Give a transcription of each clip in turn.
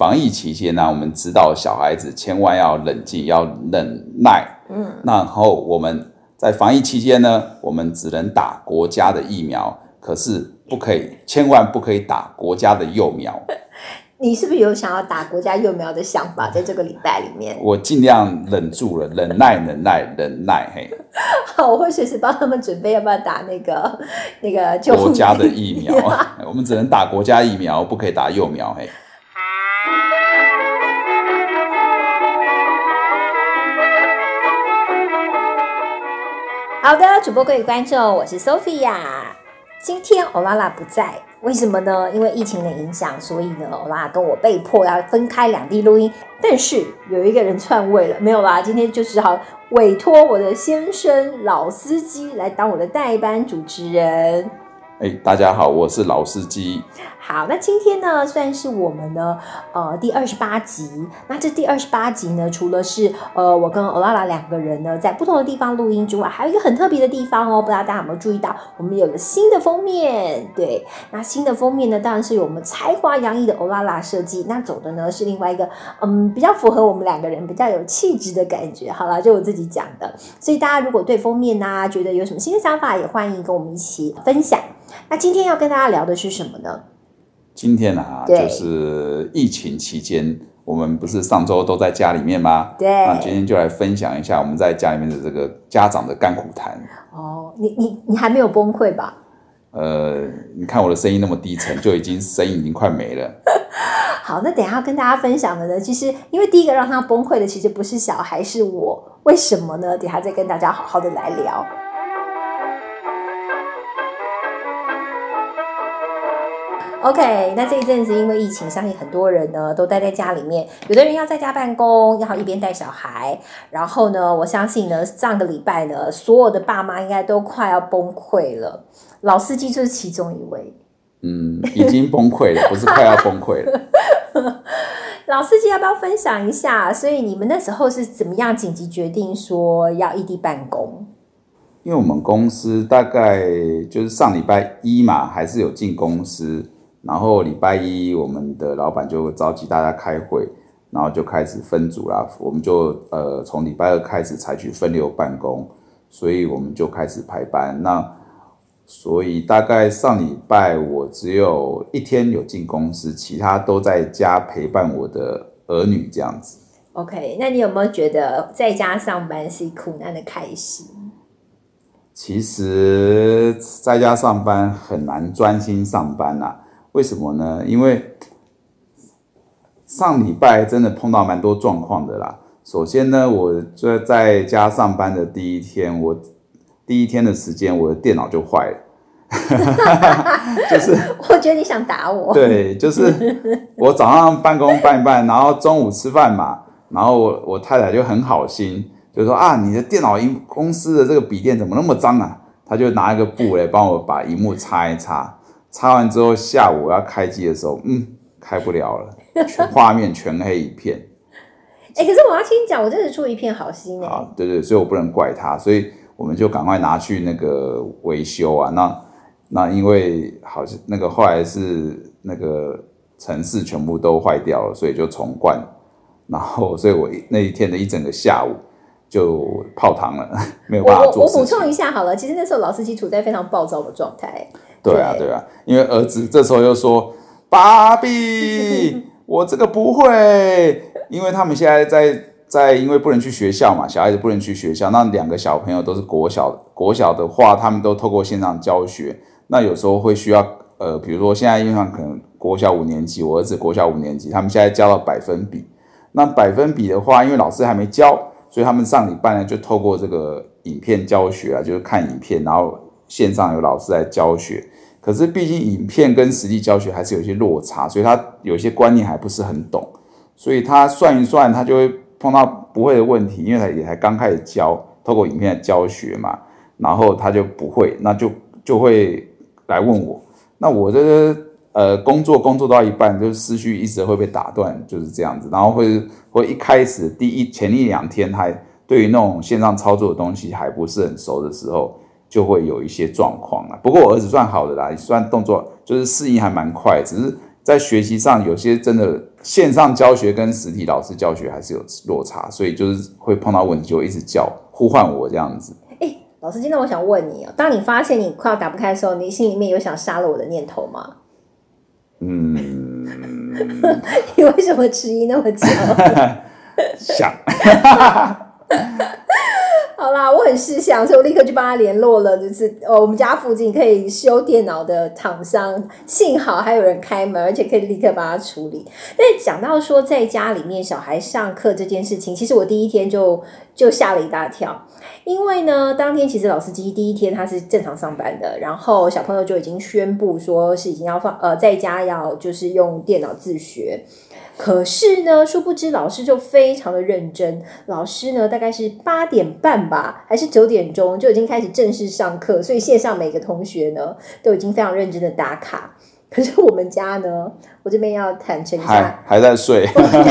防疫期间呢，我们知道小孩子千万要冷静，要忍耐。嗯，然后我们在防疫期间呢，我们只能打国家的疫苗，可是不可以，千万不可以打国家的幼苗。你是不是有想要打国家幼苗的想法？在这个礼拜里面，我尽量忍住了，忍耐，忍耐，忍耐。嘿，好，我会随时帮他们准备要不要打那个那个国家的疫苗。我们只能打国家疫苗，不可以打幼苗。嘿。好的，主播各位观众，我是 Sophia。今天欧拉拉不在。为什么呢？因为疫情的影响，所以呢，欧拉跟我被迫要分开两地录音。但是有一个人篡位了，没有啦，今天就只好委托我的先生老司机来当我的代班主持人。哎，大家好，我是老司机。好，那今天呢，算是我们的呃第二十八集。那这第二十八集呢，除了是呃我跟欧拉拉两个人呢在不同的地方录音之外，还有一个很特别的地方哦，不知道大家有没有注意到，我们有了新的封面。对，那新的封面呢，当然是由我们才华洋溢的欧拉拉设计。那走的呢是另外一个嗯比较符合我们两个人比较有气质的感觉。好了，就我自己讲的。所以大家如果对封面啊觉得有什么新的想法，也欢迎跟我们一起分享。那今天要跟大家聊的是什么呢？今天啊，就是疫情期间，我们不是上周都在家里面吗？对。那今天就来分享一下我们在家里面的这个家长的甘苦谈。哦，你你你还没有崩溃吧？呃，你看我的声音那么低沉，就已经声音已经快没了。好，那等下跟大家分享的呢，其实因为第一个让他崩溃的，其实不是小孩，是我。为什么呢？等下再跟大家好好的来聊。OK，那这一阵子因为疫情，相信很多人呢都待在家里面，有的人要在家办公，要一边带小孩。然后呢，我相信呢，上个礼拜呢，所有的爸妈应该都快要崩溃了。老司机就是其中一位。嗯，已经崩溃了，不是快要崩溃了。老司机要不要分享一下？所以你们那时候是怎么样紧急决定说要异地办公？因为我们公司大概就是上礼拜一嘛，还是有进公司。然后礼拜一，我们的老板就召集大家开会，然后就开始分组啦。我们就呃从礼拜二开始采取分流办公，所以我们就开始排班。那所以大概上礼拜我只有一天有进公司，其他都在家陪伴我的儿女这样子。OK，那你有没有觉得在家上班是苦难的开始？其实在家上班很难专心上班呐。为什么呢？因为上礼拜真的碰到蛮多状况的啦。首先呢，我在在家上班的第一天，我第一天的时间，我的电脑就坏了。就是，我觉得你想打我。对，就是我早上办公办一办，然后中午吃饭嘛，然后我我太太就很好心，就说啊，你的电脑荧公司的这个笔电怎么那么脏啊？他就拿一个布来帮我把荧幕擦一擦。擦完之后，下午要开机的时候，嗯，开不了了，全画面全黑一片。哎，可是我要听你讲，我真的出一片好心哎。啊，对对，所以我不能怪他，所以我们就赶快拿去那个维修啊。那那因为好像那个后来是那个城市全部都坏掉了，所以就重灌。然后，所以我那一天的一整个下午就泡汤了，没有办法做。我补充一下好了，其实那时候老司机处在非常暴躁的状态。对啊，对啊，因为儿子这时候又说：“爸比，我这个不会。”因为他们现在在在，因为不能去学校嘛，小孩子不能去学校。那两个小朋友都是国小，国小的话，他们都透过线上教学。那有时候会需要，呃，比如说现在因为可能国小五年级，我儿子国小五年级，他们现在教到百分比。那百分比的话，因为老师还没教，所以他们上礼拜呢就透过这个影片教学啊，就是看影片，然后。线上有老师在教学，可是毕竟影片跟实际教学还是有些落差，所以他有些观念还不是很懂，所以他算一算，他就会碰到不会的问题，因为他也才刚开始教，透过影片来教学嘛，然后他就不会，那就就会来问我，那我这个呃工作工作到一半，就是思绪一直会被打断，就是这样子，然后会会一开始第一前一两天还对于那种线上操作的东西还不是很熟的时候。就会有一些状况了。不过我儿子算好的啦，算动作就是适应还蛮快，只是在学习上有些真的线上教学跟实体老师教学还是有落差，所以就是会碰到问题就会一直叫呼唤我这样子。哎，老师，今天我想问你哦，当你发现你快要打不开的时候，你心里面有想杀了我的念头吗？嗯，你为什么迟疑那么久？想。好啦，我很识相，所以我立刻就帮他联络了，就是呃我们家附近可以修电脑的厂商，幸好还有人开门，而且可以立刻帮他处理。那讲到说在家里面小孩上课这件事情，其实我第一天就就吓了一大跳，因为呢，当天其实老司机第一天他是正常上班的，然后小朋友就已经宣布说是已经要放呃在家要就是用电脑自学。可是呢，殊不知老师就非常的认真。老师呢，大概是八点半吧，还是九点钟就已经开始正式上课，所以线上每个同学呢都已经非常认真的打卡。可是我们家呢，我这边要坦诚一还下，还在睡，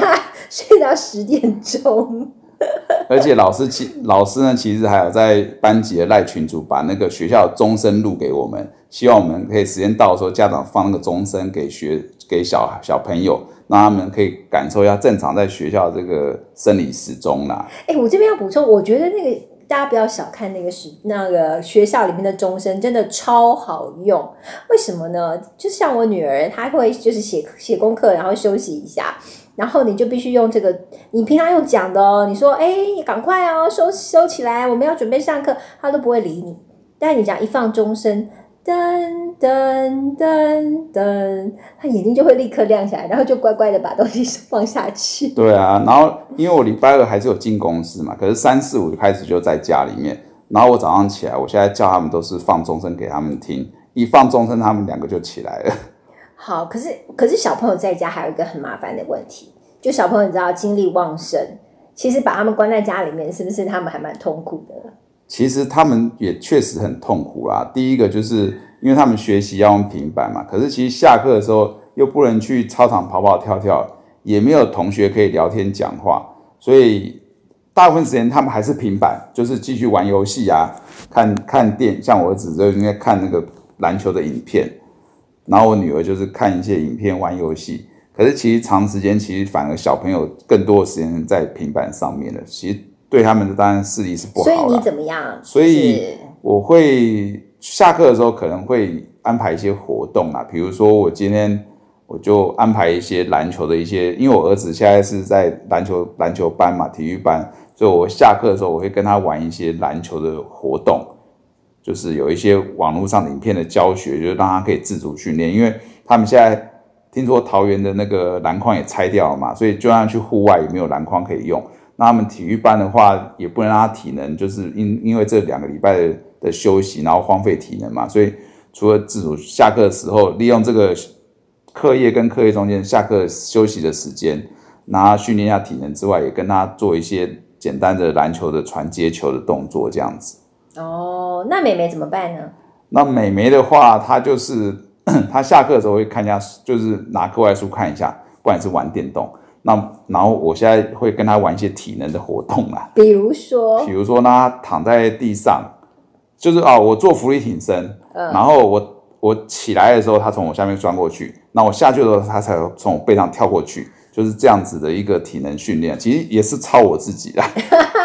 睡到十点钟。而且老师其老师呢，其实还有在班级的赖群组把那个学校的钟声录给我们，希望我们可以时间到的时候，家长放那个钟声给学给小小朋友，让他们可以感受一下正常在学校这个生理时钟啦。哎、我这边要补充，我觉得那个大家不要小看那个时那个学校里面的钟声，真的超好用。为什么呢？就像我女儿，她会就是写写功课，然后休息一下，然后你就必须用这个，你平常用讲的哦，你说哎，赶快哦，收收起来，我们要准备上课，他都不会理你。但是你讲一放钟声。噔噔噔噔，他眼睛就会立刻亮起来，然后就乖乖的把东西放下去。对啊，然后因为我礼拜二还是有进公司嘛，可是三四五就开始就在家里面。然后我早上起来，我现在叫他们都是放钟声给他们听，一放钟声，他们两个就起来了。好，可是可是小朋友在家还有一个很麻烦的问题，就小朋友你知道精力旺盛，其实把他们关在家里面，是不是他们还蛮痛苦的？其实他们也确实很痛苦啦。第一个就是因为他们学习要用平板嘛，可是其实下课的时候又不能去操场跑跑跳跳，也没有同学可以聊天讲话，所以大部分时间他们还是平板，就是继续玩游戏啊，看看电，像我儿子就应该看那个篮球的影片，然后我女儿就是看一些影片玩游戏。可是其实长时间，其实反而小朋友更多的时间在平板上面了，其实对他们的当然视力是不好所以你怎么样？所以我会下课的时候可能会安排一些活动啊，比如说我今天我就安排一些篮球的一些，因为我儿子现在是在篮球篮球班嘛，体育班，所以我下课的时候我会跟他玩一些篮球的活动，就是有一些网络上的影片的教学，就是让他可以自主训练，因为他们现在听说桃园的那个篮筐也拆掉了嘛，所以就算去户外也没有篮筐可以用。那他们体育班的话，也不能让他体能，就是因因为这两个礼拜的休息，然后荒废体能嘛，所以除了自主下课的时候，利用这个课业跟课业中间下课休息的时间，拿训练一下体能之外，也跟他做一些简单的篮球的传接球的动作，这样子。哦，那美眉怎么办呢？那美眉的话，她就是 她下课的时候会看一下，就是拿课外书看一下，不然是玩电动。那然后我现在会跟她玩一些体能的活动啊，比如说比，如说呢，她躺在地上，就是啊，我做浮力挺身，然后我我起来的时候，她从我下面钻过去，那我下去的时候，她才从我背上跳过去，就是这样子的一个体能训练，其实也是超我自己啦。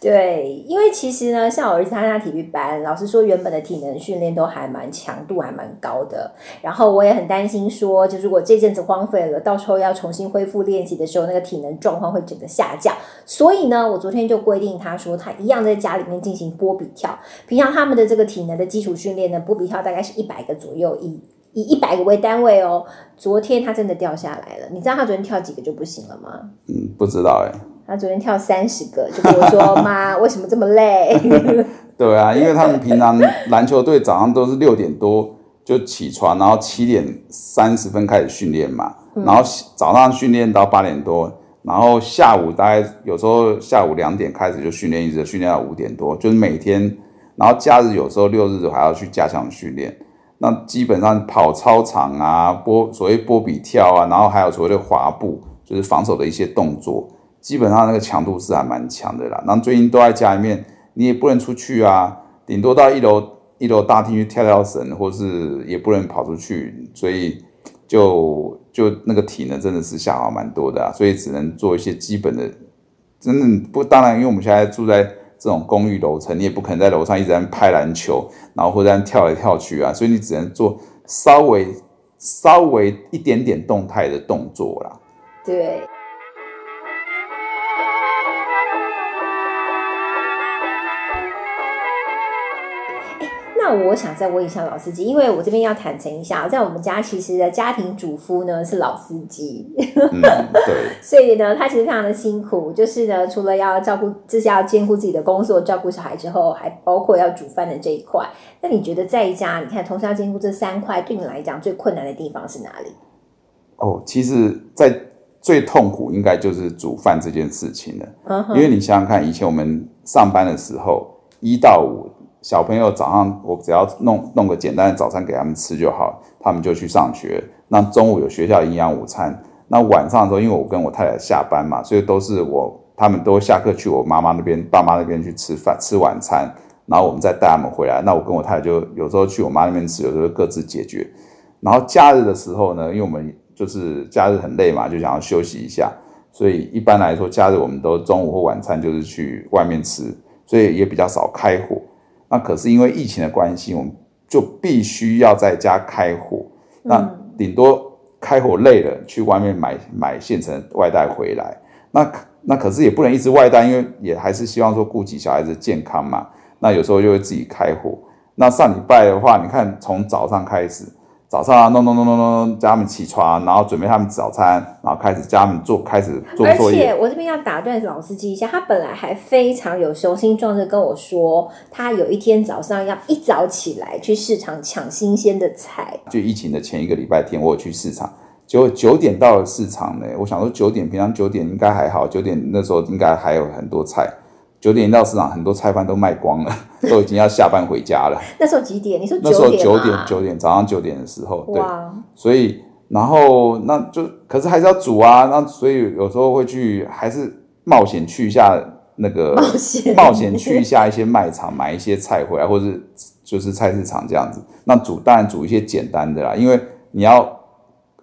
对，因为其实呢，像我儿子参加体育班，老师说，原本的体能训练都还蛮强度还蛮高的。然后我也很担心说，就如果这阵子荒废了，到时候要重新恢复练习的时候，那个体能状况会整个下降。所以呢，我昨天就规定他说，他一样在家里面进行波比跳。平常他们的这个体能的基础训练呢，波比跳大概是一百个左右，以以一百个为单位哦。昨天他真的掉下来了，你知道他昨天跳几个就不行了吗？嗯，不知道哎、他昨天跳三十个，就跟我说：“ 妈，为什么这么累 对啊，因为他们平常 篮球队早上都是六点多就起床，然后七点三十分开始训练嘛，然后早上训练到八点多，然后下午大概有时候下午两点开始就训练，一直训练到五点多，就是每天，然后假日有时候六日还要去加强训练。那基本上跑操场啊，波所谓波比跳啊，然后还有所谓的滑步，就是防守的一些动作，基本上那个强度是还蛮强的啦。然后最近都在家里面，你也不能出去啊，顶多到一楼一楼大厅去跳跳绳，或是也不能跑出去，所以就就那个体能真的是下滑蛮多的啊，所以只能做一些基本的，真的不当然，因为我们现在住在这种公寓楼层，你也不可能在楼上一直在拍篮球，然后或者在跳来跳去啊，所以你只能做稍微稍微一点点动态的动作啦。对。那我想再问一下老司机，因为我这边要坦诚一下，在我们家其实的家庭主夫呢是老司机，嗯，对，所以呢，他其实非常的辛苦，就是呢，除了要照顾，就是要兼顾自己的工作，照顾小孩之后，还包括要煮饭的这一块。那你觉得在家，你看同时要兼顾这三块，对你来讲最困难的地方是哪里？哦，其实，在最痛苦应该就是煮饭这件事情了，因为你想想看，以前我们上班的时候，一到五。小朋友早上我只要弄弄个简单的早餐给他们吃就好，他们就去上学。那中午有学校营养午餐，那晚上的时候，因为我跟我太太下班嘛，所以都是我他们都下课去我妈妈那边、爸妈那边去吃饭吃晚餐，然后我们再带他们回来。那我跟我太太就有时候去我妈那边吃，有时候各自解决。然后假日的时候呢，因为我们就是假日很累嘛，就想要休息一下，所以一般来说假日我们都中午或晚餐就是去外面吃，所以也比较少开火。那可是因为疫情的关系，我们就必须要在家开火。那顶多开火累了，去外面买买现成外带回来。那那可是也不能一直外带，因为也还是希望说顾及小孩子健康嘛。那有时候就会自己开火。那上礼拜的话，你看从早上开始。早上啊，弄弄弄弄弄，叫他们起床，然后准备他们早餐，然后开始叫他们做，开始做作业。而且我这边要打断老司机一下，他本来还非常有雄心壮志跟我说，他有一天早上要一早起来去市场抢新鲜的菜。就疫情的前一个礼拜天，我有去市场，结果九点到了市场呢。我想说九点，平常九点应该还好，九点那时候应该还有很多菜。九点到市场，很多菜贩都卖光了，都已经要下班回家了。那时候几点？你说那时候九点，九点早上九点的时候，对。所以，然后那就可是还是要煮啊，那所以有时候会去，还是冒险去一下那个冒险冒险去一下一些卖场买一些菜回来，或者就是菜市场这样子。那煮当然煮一些简单的啦，因为你要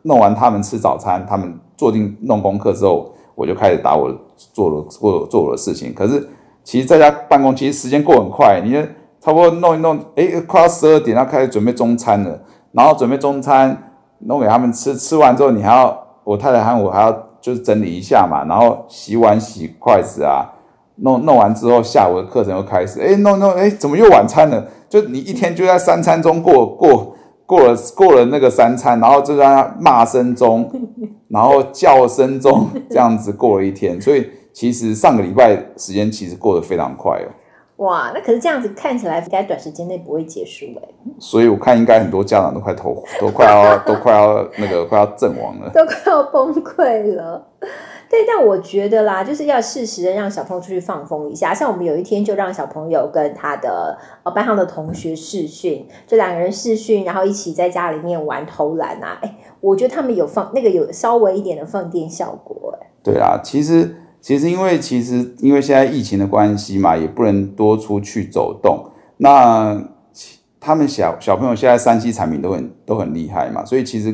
弄完他们吃早餐，他们做定弄功课之后，我就开始打我做了做做我的事情。可是。其实在家办公，其实时间过很快。你差不多弄一弄，哎，快要十二点，要开始准备中餐了。然后准备中餐，弄给他们吃。吃完之后，你还要我太太喊我还要就是整理一下嘛。然后洗碗、洗筷子啊，弄弄完之后，下午的课程又开始。哎，弄弄，哎，怎么又晚餐了？就你一天就在三餐中过过过了过了那个三餐，然后就在骂声中，然后叫声中，这样子过了一天。所以。其实上个礼拜时间其实过得非常快哦。哇，那可是这样子看起来，应该短时间内不会结束哎。所以我看应该很多家长都快投，都快要都快要那个快要阵亡了，都快要崩溃了。对，但我觉得啦，就是要适时的让小朋友出去放风一下。像我们有一天就让小朋友跟他的呃班上的同学试训，就两个人试训，然后一起在家里面玩投篮啊。哎，我觉得他们有放那个有稍微一点的放电效果哎。对啊，其实。其实，因为其实因为现在疫情的关系嘛，也不能多出去走动。那他们小小朋友现在三 C 产品都很都很厉害嘛，所以其实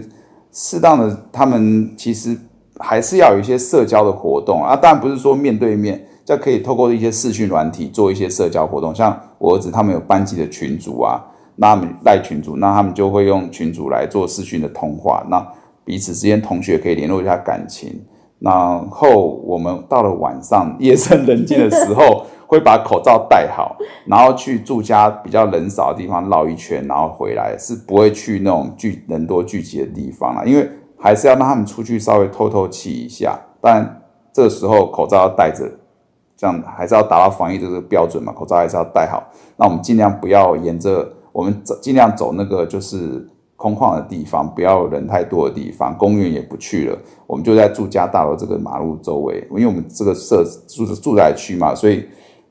适当的他们其实还是要有一些社交的活动啊。当然不是说面对面，就可以透过一些视讯软体做一些社交活动。像我儿子他们有班级的群组啊，那他们赖群组，那他们就会用群组来做视讯的通话，那彼此之间同学可以联络一下感情。然后我们到了晚上夜深人静的时候，会把口罩戴好，然后去住家比较人少的地方绕一圈，然后回来，是不会去那种聚人多聚集的地方了，因为还是要让他们出去稍微透透气一下。但这时候口罩要戴着，这样还是要达到防疫这个标准嘛，口罩还是要戴好。那我们尽量不要沿着我们走，尽量走那个就是。空旷的地方，不要人太多的地方，公园也不去了。我们就在住家大楼这个马路周围，因为我们这个社住住宅区嘛，所以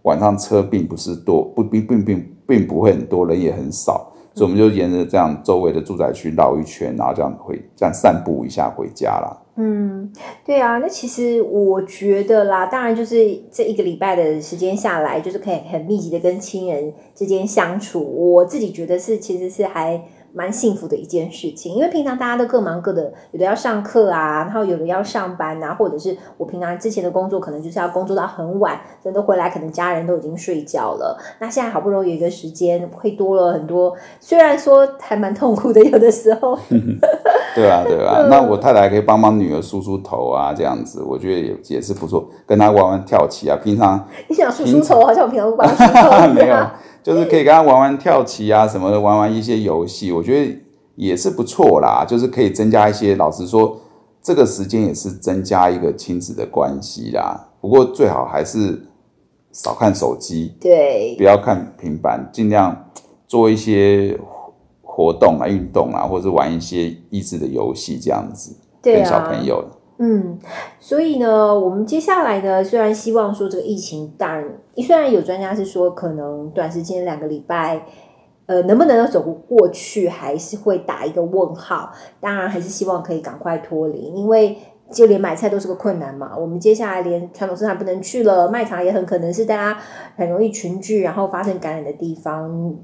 晚上车并不是多，不并并并并不会很多人也很少，所以我们就沿着这样周围的住宅区绕一圈，然后这样回这样散步一下回家啦。嗯，对啊，那其实我觉得啦，当然就是这一个礼拜的时间下来，就是可以很密集的跟亲人之间相处，我自己觉得是其实是还。蛮幸福的一件事情，因为平常大家都各忙各的，有的要上课啊，然后有的要上班啊，或者是我平常之前的工作可能就是要工作到很晚，人都回来，可能家人都已经睡觉了。那现在好不容易有一个时间，会多了很多，虽然说还蛮痛苦的，有的时候。对啊，对啊，那我太太可以帮帮女儿梳梳头啊，这样子，我觉得也也是不错，跟她玩玩跳棋啊。平常你想梳梳头，好像我平常不帮梳头 没有，就是可以跟他玩玩跳棋啊，什么的，玩玩一些游戏，我觉得也是不错啦。就是可以增加一些，老实说，这个时间也是增加一个亲子的关系啦。不过最好还是少看手机，对，不要看平板，尽量做一些。活动啊，运动啊，或者是玩一些益智的游戏，这样子跟小朋友。嗯，所以呢，我们接下来呢，虽然希望说这个疫情，当然，虽然有专家是说可能短时间两个礼拜，呃，能不能走过去，还是会打一个问号。当然，还是希望可以赶快脱离，因为就连买菜都是个困难嘛。我们接下来连传统市场不能去了，卖场也很可能是大家很容易群聚，然后发生感染的地方。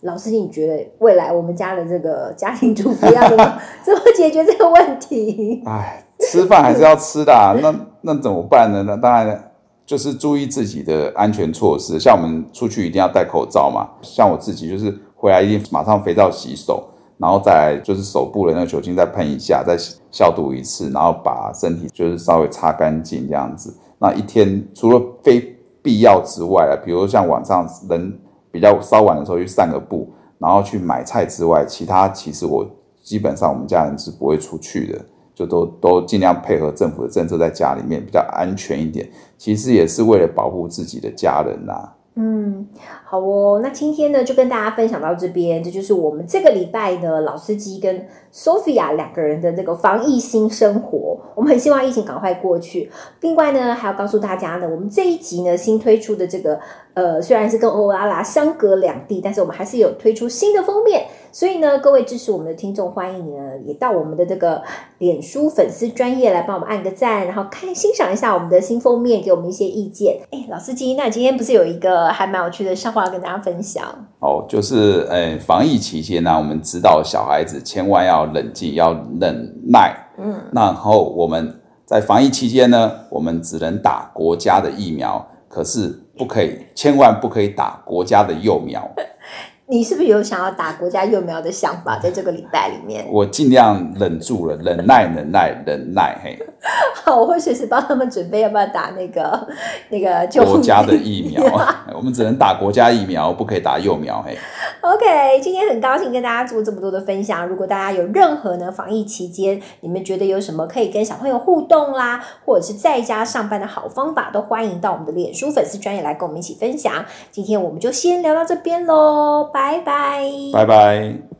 老师，你觉得未来我们家的这个家庭主妇要怎么 怎么解决这个问题？哎，吃饭还是要吃的，那那怎么办呢？那当然就是注意自己的安全措施，像我们出去一定要戴口罩嘛。像我自己就是回来一定马上肥皂洗手，然后再就是手部的那个酒精再喷一下，再消毒一次，然后把身体就是稍微擦干净这样子。那一天除了非必要之外啊，比如像晚上人。比较稍晚的时候去散个步，然后去买菜之外，其他其实我基本上我们家人是不会出去的，就都都尽量配合政府的政策，在家里面比较安全一点。其实也是为了保护自己的家人呐。嗯，好哦，那今天呢就跟大家分享到这边，这就是我们这个礼拜呢老司机跟 Sophia 两个人的这个防疫新生活。我们很希望疫情赶快过去。另外呢，还要告诉大家呢，我们这一集呢新推出的这个呃，虽然是跟欧拉拉相隔两地，但是我们还是有推出新的封面。所以呢，各位支持我们的听众，欢迎你呢也到我们的这个脸书粉丝专业来帮我们按个赞，然后看欣赏一下我们的新封面，给我们一些意见。哎，老司机，那今天不是有一个还蛮有趣的笑话要跟大家分享？哦，就是呃，防疫期间呢，我们知道小孩子千万要冷静，要忍耐。嗯，然后我们在防疫期间呢，我们只能打国家的疫苗，可是不可以，千万不可以打国家的幼苗。你是不是有想要打国家幼苗的想法？在这个礼拜里面，我尽量忍住了，忍耐，忍耐，忍耐。嘿，好，我会随时帮他们准备要不要打那个那个国家的疫苗。我们只能打国家疫苗，不可以打幼苗。嘿，OK，今天很高兴跟大家做这么多的分享。如果大家有任何呢防疫期间，你们觉得有什么可以跟小朋友互动啦，或者是在家上班的好方法，都欢迎到我们的脸书粉丝专业来跟我们一起分享。今天我们就先聊到这边喽。拜拜，拜拜。